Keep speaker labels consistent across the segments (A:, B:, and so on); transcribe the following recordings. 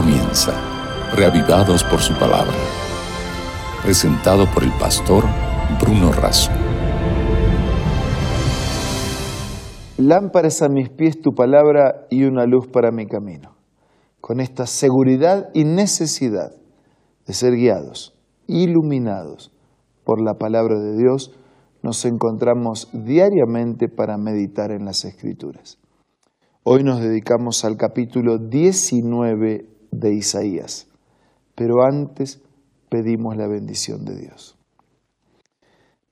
A: comienza, reavivados por su palabra. Presentado por el pastor Bruno Razo.
B: Lámparas a mis pies tu palabra y una luz para mi camino. Con esta seguridad y necesidad de ser guiados, iluminados por la palabra de Dios, nos encontramos diariamente para meditar en las Escrituras. Hoy nos dedicamos al capítulo 19 de Isaías, pero antes pedimos la bendición de Dios.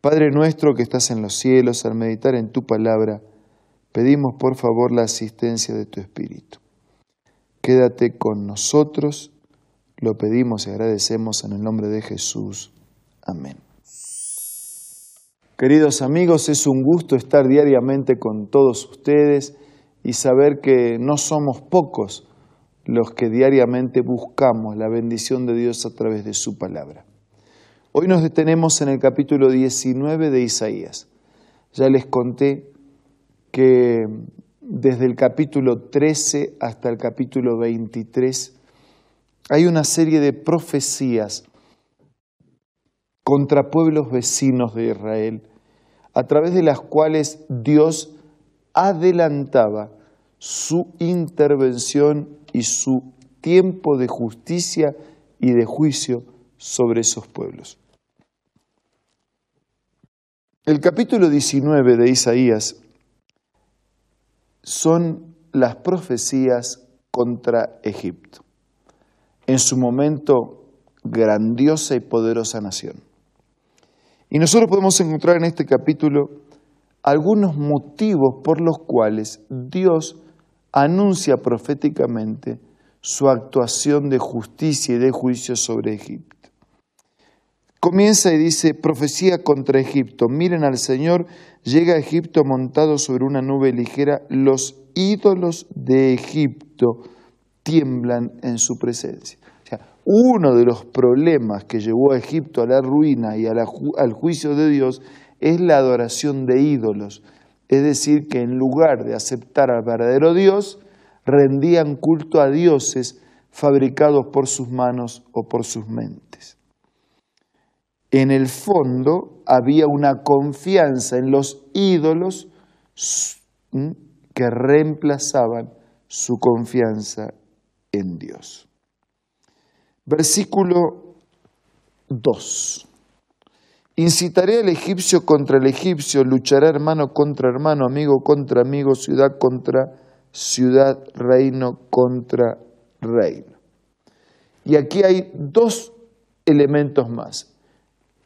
B: Padre nuestro que estás en los cielos, al meditar en tu palabra, pedimos por favor la asistencia de tu Espíritu. Quédate con nosotros, lo pedimos y agradecemos en el nombre de Jesús. Amén. Queridos amigos, es un gusto estar diariamente con todos ustedes y saber que no somos pocos los que diariamente buscamos la bendición de Dios a través de su palabra. Hoy nos detenemos en el capítulo 19 de Isaías. Ya les conté que desde el capítulo 13 hasta el capítulo 23 hay una serie de profecías contra pueblos vecinos de Israel, a través de las cuales Dios adelantaba su intervención y su tiempo de justicia y de juicio sobre esos pueblos. El capítulo 19 de Isaías son las profecías contra Egipto, en su momento grandiosa y poderosa nación. Y nosotros podemos encontrar en este capítulo algunos motivos por los cuales Dios anuncia proféticamente su actuación de justicia y de juicio sobre Egipto. Comienza y dice, profecía contra Egipto. Miren al Señor, llega a Egipto montado sobre una nube ligera, los ídolos de Egipto tiemblan en su presencia. Uno de los problemas que llevó a Egipto a la ruina y al juicio de Dios es la adoración de ídolos. Es decir, que en lugar de aceptar al verdadero Dios, rendían culto a dioses fabricados por sus manos o por sus mentes. En el fondo había una confianza en los ídolos que reemplazaban su confianza en Dios. Versículo 2. Incitaré al egipcio contra el egipcio, luchará hermano contra hermano, amigo contra amigo, ciudad contra ciudad, reino contra reino. Y aquí hay dos elementos más.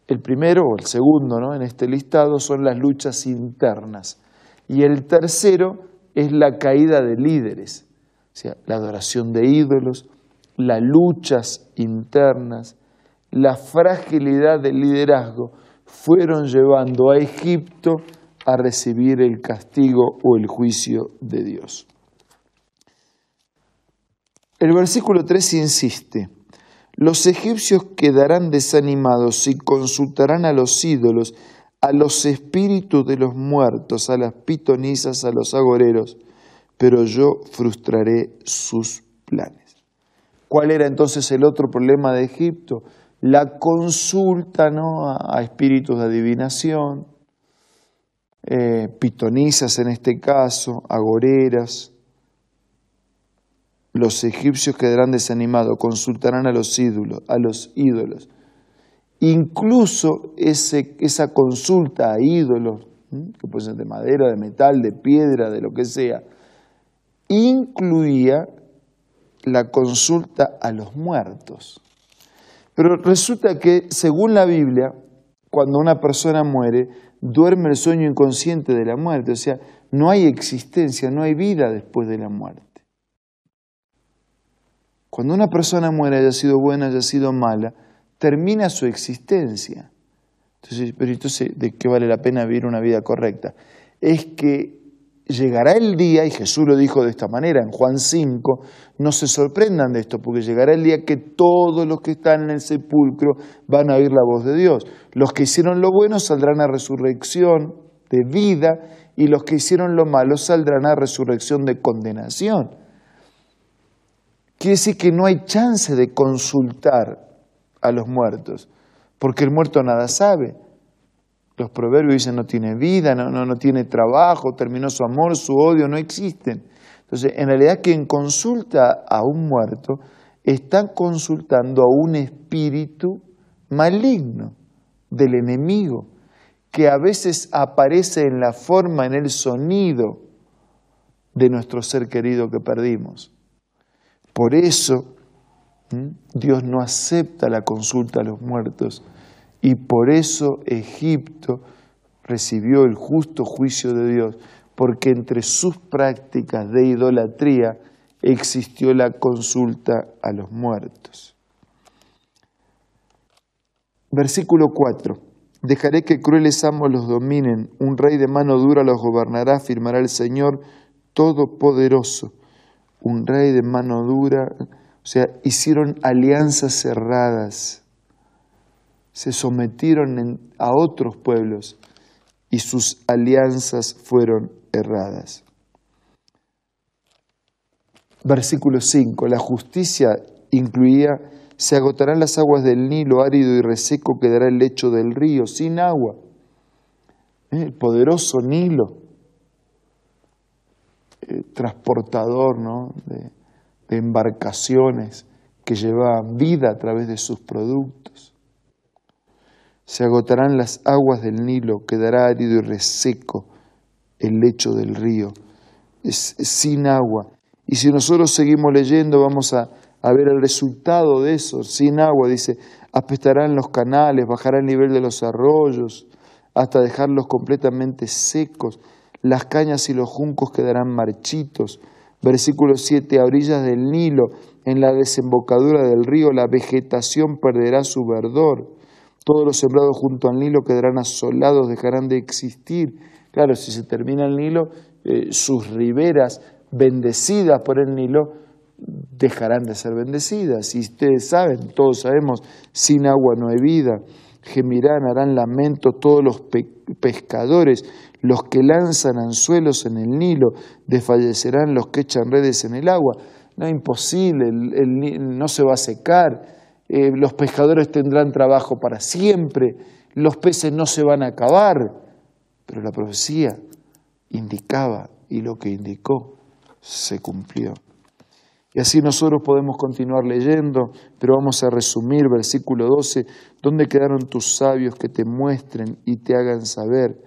B: El primero o el segundo ¿no? en este listado son las luchas internas. Y el tercero es la caída de líderes, o sea, la adoración de ídolos, las luchas internas, la fragilidad del liderazgo, fueron llevando a Egipto a recibir el castigo o el juicio de Dios. El versículo 3 insiste, los egipcios quedarán desanimados y consultarán a los ídolos, a los espíritus de los muertos, a las pitonizas, a los agoreros, pero yo frustraré sus planes. ¿Cuál era entonces el otro problema de Egipto? La consulta ¿no? a, espíritus de adivinación, eh, pitonizas en este caso, agoreras. Los egipcios quedarán desanimados, consultarán a los ídolos, a los ídolos. Incluso ese, esa consulta a ídolos, que pueden ser de madera, de metal, de piedra, de lo que sea, incluía la consulta a los muertos. Pero resulta que, según la Biblia, cuando una persona muere, duerme el sueño inconsciente de la muerte, o sea, no hay existencia, no hay vida después de la muerte. Cuando una persona muere, haya sido buena, haya sido mala, termina su existencia. Entonces, pero entonces, ¿de qué vale la pena vivir una vida correcta? Es que llegará el día, y Jesús lo dijo de esta manera en Juan 5, no se sorprendan de esto, porque llegará el día que todos los que están en el sepulcro van a oír la voz de Dios. Los que hicieron lo bueno saldrán a resurrección de vida y los que hicieron lo malo saldrán a resurrección de condenación. Quiere decir que no hay chance de consultar a los muertos, porque el muerto nada sabe. Los proverbios dicen no tiene vida, no, no, no tiene trabajo, terminó su amor, su odio, no existen. Entonces, en realidad quien consulta a un muerto está consultando a un espíritu maligno del enemigo, que a veces aparece en la forma, en el sonido de nuestro ser querido que perdimos. Por eso Dios no acepta la consulta a los muertos y por eso Egipto recibió el justo juicio de Dios, porque entre sus prácticas de idolatría existió la consulta a los muertos. Versículo 4. Dejaré que crueles amos los dominen, un rey de mano dura los gobernará, afirmará el Señor Todopoderoso. Un rey de mano dura, o sea, hicieron alianzas cerradas, se sometieron a otros pueblos y sus alianzas fueron erradas. Versículo 5. La justicia incluía, se agotarán las aguas del Nilo, árido y reseco quedará el lecho del río, sin agua. ¿Eh? El poderoso Nilo, eh, transportador de, de embarcaciones que llevaban vida a través de sus productos. Se agotarán las aguas del Nilo, quedará árido y reseco el lecho del río, es, sin agua. Y si nosotros seguimos leyendo, vamos a, a ver el resultado de eso, sin agua, dice, apestarán los canales, bajará el nivel de los arroyos, hasta dejarlos completamente secos, las cañas y los juncos quedarán marchitos. Versículo 7, a orillas del Nilo, en la desembocadura del río, la vegetación perderá su verdor. Todos los sembrados junto al Nilo quedarán asolados, dejarán de existir. Claro, si se termina el Nilo, eh, sus riberas bendecidas por el Nilo dejarán de ser bendecidas. Y ustedes saben, todos sabemos, sin agua no hay vida. Gemirán, harán lamento todos los pescadores, los que lanzan anzuelos en el Nilo, desfallecerán los que echan redes en el agua. No es imposible, el, no se va a secar, eh, los pescadores tendrán trabajo para siempre, los peces no se van a acabar. Pero la profecía indicaba y lo que indicó se cumplió. Y así nosotros podemos continuar leyendo, pero vamos a resumir versículo 12, ¿dónde quedaron tus sabios que te muestren y te hagan saber?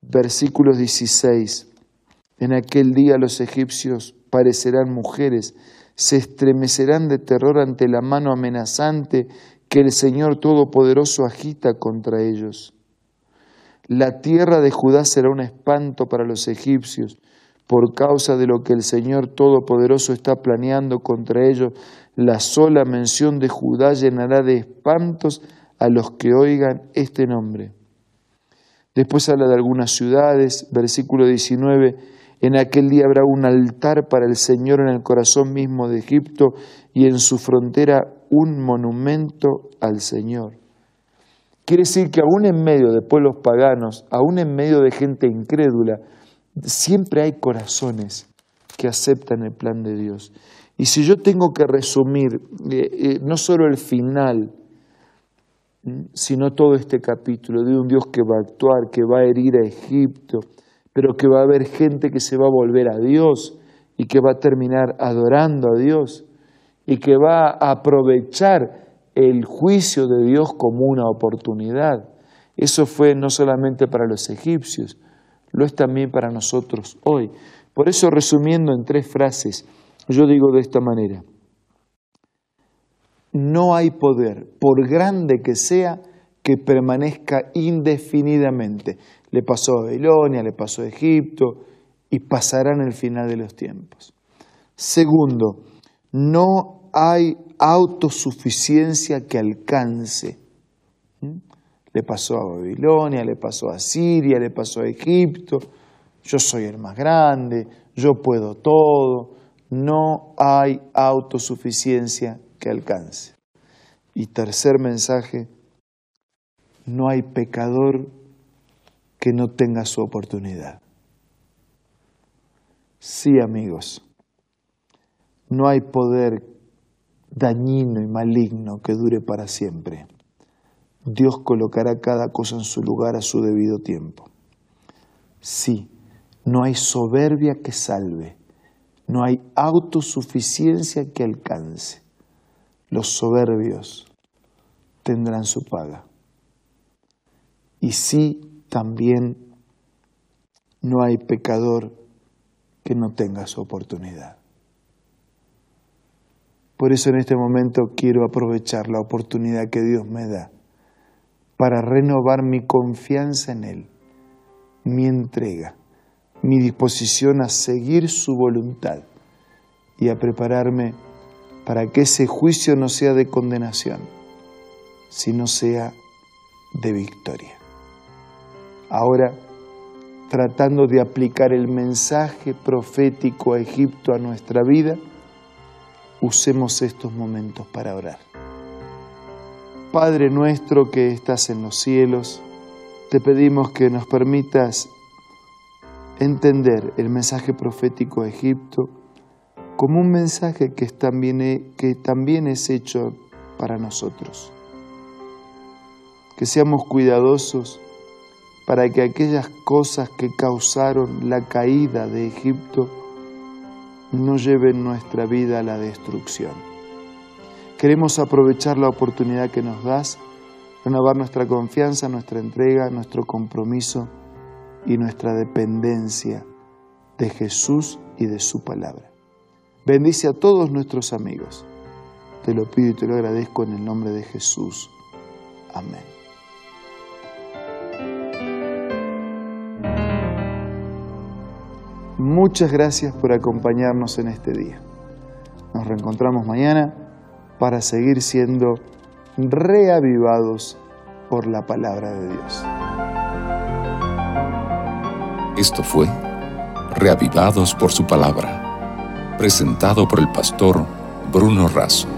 B: Versículo 16, en aquel día los egipcios parecerán mujeres, se estremecerán de terror ante la mano amenazante que el Señor Todopoderoso agita contra ellos. La tierra de Judá será un espanto para los egipcios por causa de lo que el Señor Todopoderoso está planeando contra ellos. La sola mención de Judá llenará de espantos a los que oigan este nombre. Después habla de algunas ciudades, versículo 19, en aquel día habrá un altar para el Señor en el corazón mismo de Egipto y en su frontera un monumento al Señor. Quiere decir que aún en medio de pueblos paganos, aún en medio de gente incrédula, siempre hay corazones que aceptan el plan de Dios. Y si yo tengo que resumir eh, eh, no solo el final, sino todo este capítulo de un Dios que va a actuar, que va a herir a Egipto, pero que va a haber gente que se va a volver a Dios y que va a terminar adorando a Dios y que va a aprovechar el juicio de Dios como una oportunidad. Eso fue no solamente para los egipcios, lo es también para nosotros hoy. Por eso, resumiendo en tres frases, yo digo de esta manera, no hay poder, por grande que sea, que permanezca indefinidamente. Le pasó a Babilonia, le pasó a Egipto y pasará en el final de los tiempos. Segundo, no hay autosuficiencia que alcance. ¿Mm? Le pasó a Babilonia, le pasó a Siria, le pasó a Egipto. Yo soy el más grande, yo puedo todo. No hay autosuficiencia que alcance. Y tercer mensaje, no hay pecador que no tenga su oportunidad. Sí, amigos, no hay poder dañino y maligno que dure para siempre. Dios colocará cada cosa en su lugar a su debido tiempo. Sí, no hay soberbia que salve, no hay autosuficiencia que alcance. Los soberbios tendrán su paga. Y sí, también no hay pecador que no tenga su oportunidad. Por eso en este momento quiero aprovechar la oportunidad que Dios me da para renovar mi confianza en Él, mi entrega, mi disposición a seguir su voluntad y a prepararme para que ese juicio no sea de condenación, sino sea de victoria. Ahora, tratando de aplicar el mensaje profético a Egipto a nuestra vida, usemos estos momentos para orar. Padre nuestro que estás en los cielos, te pedimos que nos permitas entender el mensaje profético a Egipto como un mensaje que, también, que también es hecho para nosotros. Que seamos cuidadosos para que aquellas cosas que causaron la caída de Egipto no lleven nuestra vida a la destrucción. Queremos aprovechar la oportunidad que nos das, renovar nuestra confianza, nuestra entrega, nuestro compromiso y nuestra dependencia de Jesús y de su palabra. Bendice a todos nuestros amigos. Te lo pido y te lo agradezco en el nombre de Jesús. Amén. Muchas gracias por acompañarnos en este día. Nos reencontramos mañana para seguir siendo reavivados por la palabra de Dios.
A: Esto fue Reavivados por su palabra, presentado por el pastor Bruno Razo.